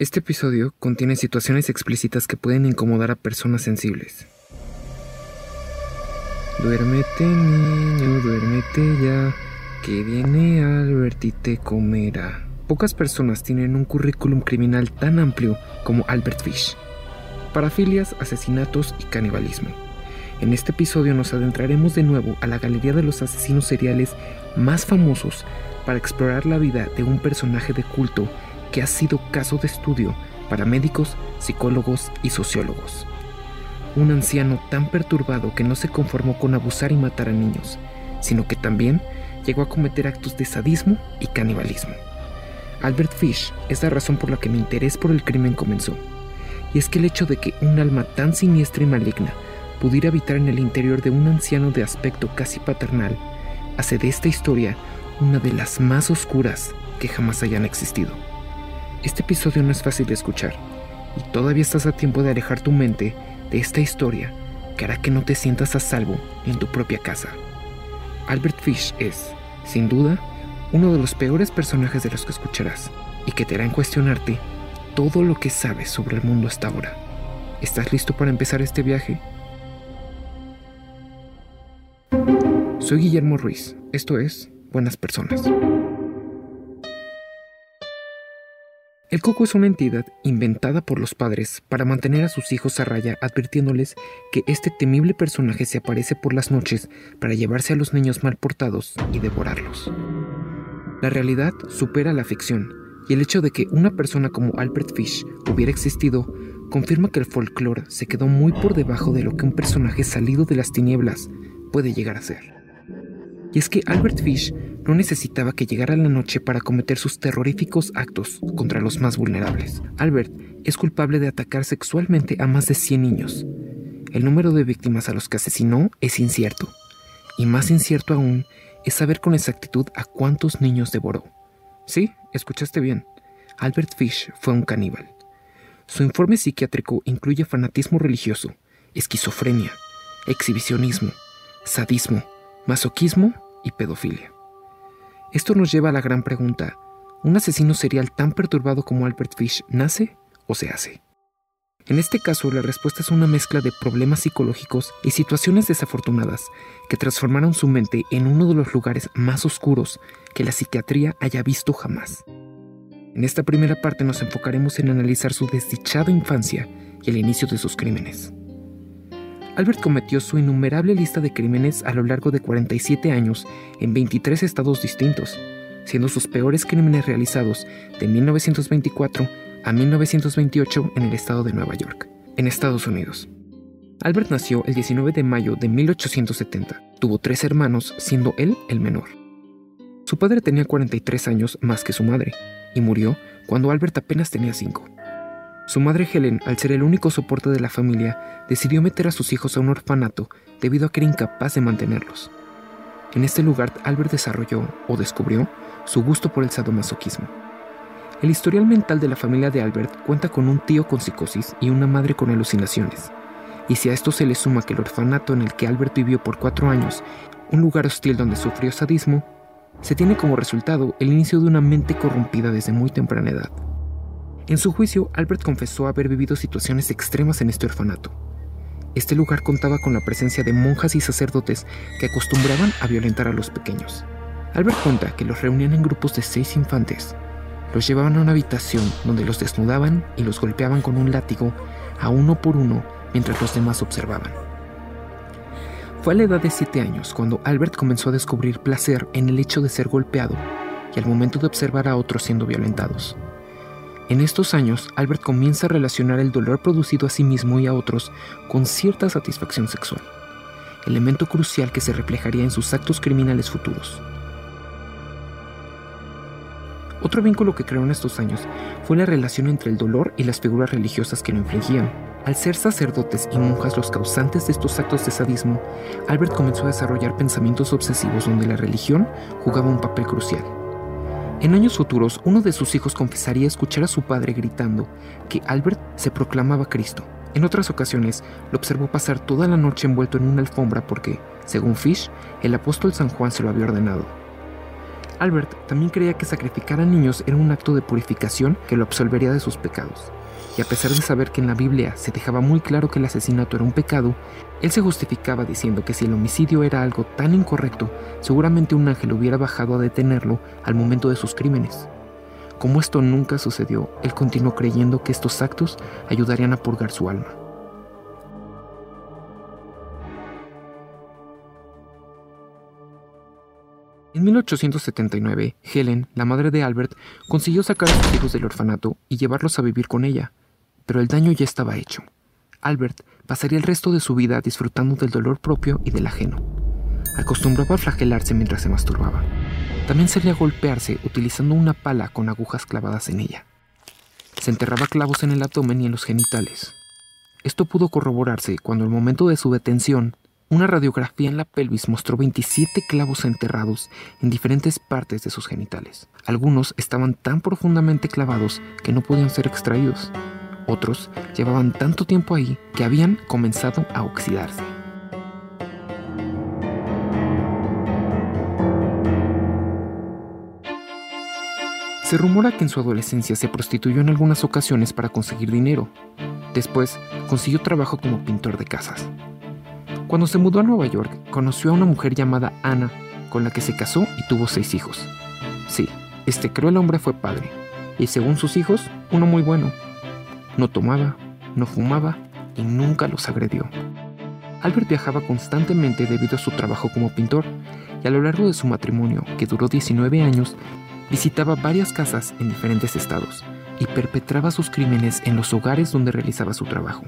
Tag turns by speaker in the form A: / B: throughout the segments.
A: Este episodio contiene situaciones explícitas que pueden incomodar a personas sensibles. Duérmete niño, duérmete ya, que viene Albert y te comerá. Pocas personas tienen un currículum criminal tan amplio como Albert Fish. Parafilias, asesinatos y canibalismo. En este episodio nos adentraremos de nuevo a la galería de los asesinos seriales más famosos para explorar la vida de un personaje de culto que ha sido caso de estudio para médicos, psicólogos y sociólogos. Un anciano tan perturbado que no se conformó con abusar y matar a niños, sino que también llegó a cometer actos de sadismo y canibalismo. Albert Fish es la razón por la que mi interés por el crimen comenzó. Y es que el hecho de que un alma tan siniestra y maligna pudiera habitar en el interior de un anciano de aspecto casi paternal hace de esta historia una de las más oscuras que jamás hayan existido. Este episodio no es fácil de escuchar y todavía estás a tiempo de alejar tu mente de esta historia que hará que no te sientas a salvo en tu propia casa. Albert Fish es, sin duda, uno de los peores personajes de los que escucharás y que te harán cuestionarte todo lo que sabes sobre el mundo hasta ahora. ¿Estás listo para empezar este viaje? Soy Guillermo Ruiz, esto es Buenas Personas. El coco es una entidad inventada por los padres para mantener a sus hijos a raya, advirtiéndoles que este temible personaje se aparece por las noches para llevarse a los niños mal portados y devorarlos. La realidad supera la ficción, y el hecho de que una persona como Albert Fish hubiera existido confirma que el folclore se quedó muy por debajo de lo que un personaje salido de las tinieblas puede llegar a ser. Y es que Albert Fish no necesitaba que llegara la noche para cometer sus terroríficos actos contra los más vulnerables. Albert es culpable de atacar sexualmente a más de 100 niños. El número de víctimas a los que asesinó es incierto. Y más incierto aún es saber con exactitud a cuántos niños devoró. Sí, escuchaste bien. Albert Fish fue un caníbal. Su informe psiquiátrico incluye fanatismo religioso, esquizofrenia, exhibicionismo, sadismo, masoquismo y pedofilia. Esto nos lleva a la gran pregunta, ¿un asesino serial tan perturbado como Albert Fish nace o se hace? En este caso, la respuesta es una mezcla de problemas psicológicos y situaciones desafortunadas que transformaron su mente en uno de los lugares más oscuros que la psiquiatría haya visto jamás. En esta primera parte nos enfocaremos en analizar su desdichada infancia y el inicio de sus crímenes. Albert cometió su innumerable lista de crímenes a lo largo de 47 años en 23 estados distintos, siendo sus peores crímenes realizados de 1924 a 1928 en el estado de Nueva York, en Estados Unidos. Albert nació el 19 de mayo de 1870. Tuvo tres hermanos, siendo él el menor. Su padre tenía 43 años más que su madre, y murió cuando Albert apenas tenía 5. Su madre Helen, al ser el único soporte de la familia, decidió meter a sus hijos a un orfanato debido a que era incapaz de mantenerlos. En este lugar, Albert desarrolló, o descubrió, su gusto por el sadomasoquismo. El historial mental de la familia de Albert cuenta con un tío con psicosis y una madre con alucinaciones. Y si a esto se le suma que el orfanato en el que Albert vivió por cuatro años, un lugar hostil donde sufrió sadismo, se tiene como resultado el inicio de una mente corrompida desde muy temprana edad. En su juicio, Albert confesó haber vivido situaciones extremas en este orfanato. Este lugar contaba con la presencia de monjas y sacerdotes que acostumbraban a violentar a los pequeños. Albert cuenta que los reunían en grupos de seis infantes. Los llevaban a una habitación donde los desnudaban y los golpeaban con un látigo a uno por uno mientras los demás observaban. Fue a la edad de siete años cuando Albert comenzó a descubrir placer en el hecho de ser golpeado y al momento de observar a otros siendo violentados. En estos años, Albert comienza a relacionar el dolor producido a sí mismo y a otros con cierta satisfacción sexual, elemento crucial que se reflejaría en sus actos criminales futuros. Otro vínculo que creó en estos años fue la relación entre el dolor y las figuras religiosas que lo infligían. Al ser sacerdotes y monjas los causantes de estos actos de sadismo, Albert comenzó a desarrollar pensamientos obsesivos donde la religión jugaba un papel crucial. En años futuros, uno de sus hijos confesaría escuchar a su padre gritando que Albert se proclamaba Cristo. En otras ocasiones, lo observó pasar toda la noche envuelto en una alfombra porque, según Fish, el apóstol San Juan se lo había ordenado. Albert también creía que sacrificar a niños era un acto de purificación que lo absolvería de sus pecados. Y a pesar de saber que en la Biblia se dejaba muy claro que el asesinato era un pecado, él se justificaba diciendo que si el homicidio era algo tan incorrecto, seguramente un ángel hubiera bajado a detenerlo al momento de sus crímenes. Como esto nunca sucedió, él continuó creyendo que estos actos ayudarían a purgar su alma. En 1879, Helen, la madre de Albert, consiguió sacar a sus hijos del orfanato y llevarlos a vivir con ella, pero el daño ya estaba hecho. Albert pasaría el resto de su vida disfrutando del dolor propio y del ajeno. Acostumbraba a flagelarse mientras se masturbaba. También solía golpearse utilizando una pala con agujas clavadas en ella. Se enterraba clavos en el abdomen y en los genitales. Esto pudo corroborarse cuando al momento de su detención una radiografía en la pelvis mostró 27 clavos enterrados en diferentes partes de sus genitales. Algunos estaban tan profundamente clavados que no podían ser extraídos. Otros llevaban tanto tiempo ahí que habían comenzado a oxidarse. Se rumora que en su adolescencia se prostituyó en algunas ocasiones para conseguir dinero. Después consiguió trabajo como pintor de casas. Cuando se mudó a Nueva York, conoció a una mujer llamada Ana, con la que se casó y tuvo seis hijos. Sí, este cruel hombre fue padre, y según sus hijos, uno muy bueno. No tomaba, no fumaba y nunca los agredió. Albert viajaba constantemente debido a su trabajo como pintor, y a lo largo de su matrimonio, que duró 19 años, visitaba varias casas en diferentes estados y perpetraba sus crímenes en los hogares donde realizaba su trabajo.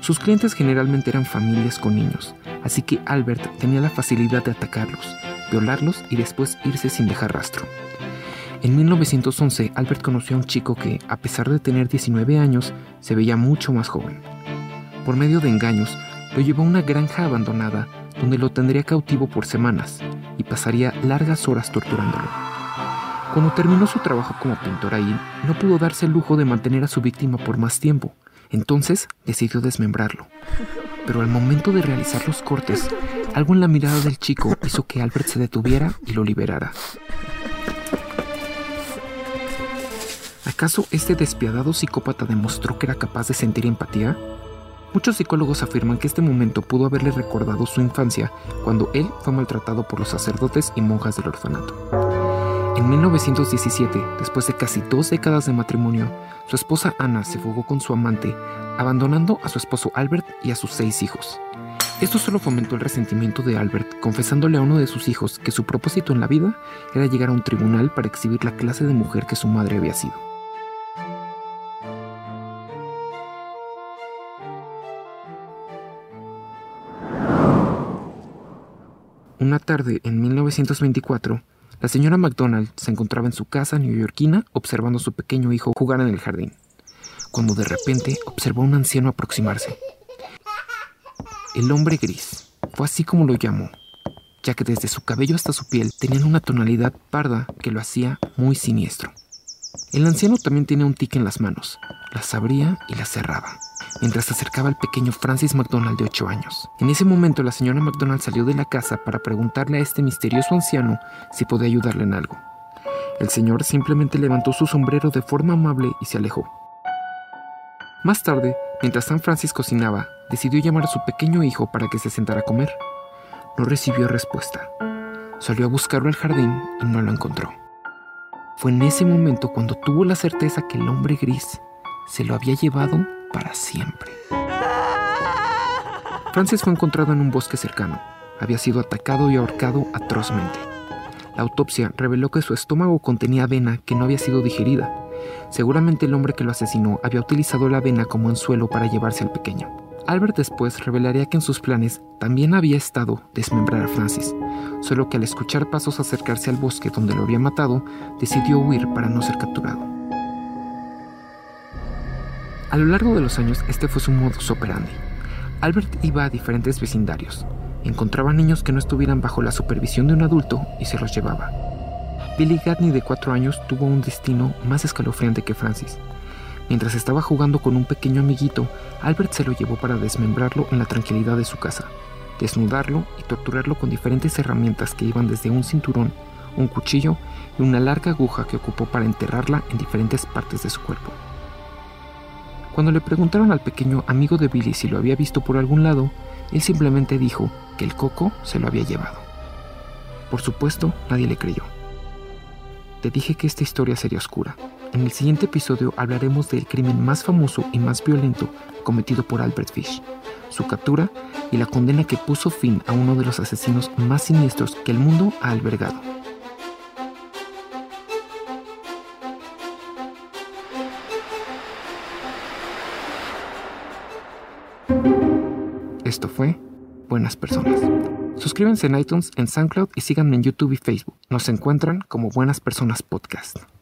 A: Sus clientes generalmente eran familias con niños, así que Albert tenía la facilidad de atacarlos, violarlos y después irse sin dejar rastro. En 1911, Albert conoció a un chico que, a pesar de tener 19 años, se veía mucho más joven. Por medio de engaños, lo llevó a una granja abandonada donde lo tendría cautivo por semanas y pasaría largas horas torturándolo. Cuando terminó su trabajo como pintor ahí, no pudo darse el lujo de mantener a su víctima por más tiempo, entonces decidió desmembrarlo. Pero al momento de realizar los cortes, algo en la mirada del chico hizo que Albert se detuviera y lo liberara. ¿Acaso este despiadado psicópata demostró que era capaz de sentir empatía? Muchos psicólogos afirman que este momento pudo haberle recordado su infancia cuando él fue maltratado por los sacerdotes y monjas del orfanato. En 1917, después de casi dos décadas de matrimonio, su esposa Ana se fugó con su amante, abandonando a su esposo Albert y a sus seis hijos. Esto solo fomentó el resentimiento de Albert, confesándole a uno de sus hijos que su propósito en la vida era llegar a un tribunal para exhibir la clase de mujer que su madre había sido. Una tarde en 1924, la señora McDonald se encontraba en su casa neoyorquina observando a su pequeño hijo jugar en el jardín, cuando de repente observó a un anciano aproximarse. El hombre gris, fue así como lo llamó, ya que desde su cabello hasta su piel tenían una tonalidad parda que lo hacía muy siniestro. El anciano también tenía un tic en las manos, las abría y las cerraba mientras se acercaba al pequeño Francis McDonald de 8 años. En ese momento la señora McDonald salió de la casa para preguntarle a este misterioso anciano si podía ayudarle en algo. El señor simplemente levantó su sombrero de forma amable y se alejó. Más tarde, mientras San Francis cocinaba, decidió llamar a su pequeño hijo para que se sentara a comer. No recibió respuesta. Salió a buscarlo al jardín y no lo encontró. Fue en ese momento cuando tuvo la certeza que el hombre gris se lo había llevado para siempre. Francis fue encontrado en un bosque cercano. Había sido atacado y ahorcado atrozmente. La autopsia reveló que su estómago contenía avena que no había sido digerida. Seguramente el hombre que lo asesinó había utilizado la avena como anzuelo para llevarse al pequeño. Albert después revelaría que en sus planes también había estado desmembrar a Francis, solo que al escuchar pasos acercarse al bosque donde lo había matado, decidió huir para no ser capturado. A lo largo de los años, este fue su modus operandi. Albert iba a diferentes vecindarios, encontraba niños que no estuvieran bajo la supervisión de un adulto y se los llevaba. Billy Gatney de cuatro años tuvo un destino más escalofriante que Francis. Mientras estaba jugando con un pequeño amiguito, Albert se lo llevó para desmembrarlo en la tranquilidad de su casa, desnudarlo y torturarlo con diferentes herramientas que iban desde un cinturón, un cuchillo y una larga aguja que ocupó para enterrarla en diferentes partes de su cuerpo. Cuando le preguntaron al pequeño amigo de Billy si lo había visto por algún lado, él simplemente dijo que el coco se lo había llevado. Por supuesto, nadie le creyó. Te dije que esta historia sería oscura. En el siguiente episodio hablaremos del crimen más famoso y más violento cometido por Albert Fish, su captura y la condena que puso fin a uno de los asesinos más siniestros que el mundo ha albergado. Esto fue Buenas Personas. Suscríbanse en iTunes, en SoundCloud y síganme en YouTube y Facebook. Nos encuentran como Buenas Personas Podcast.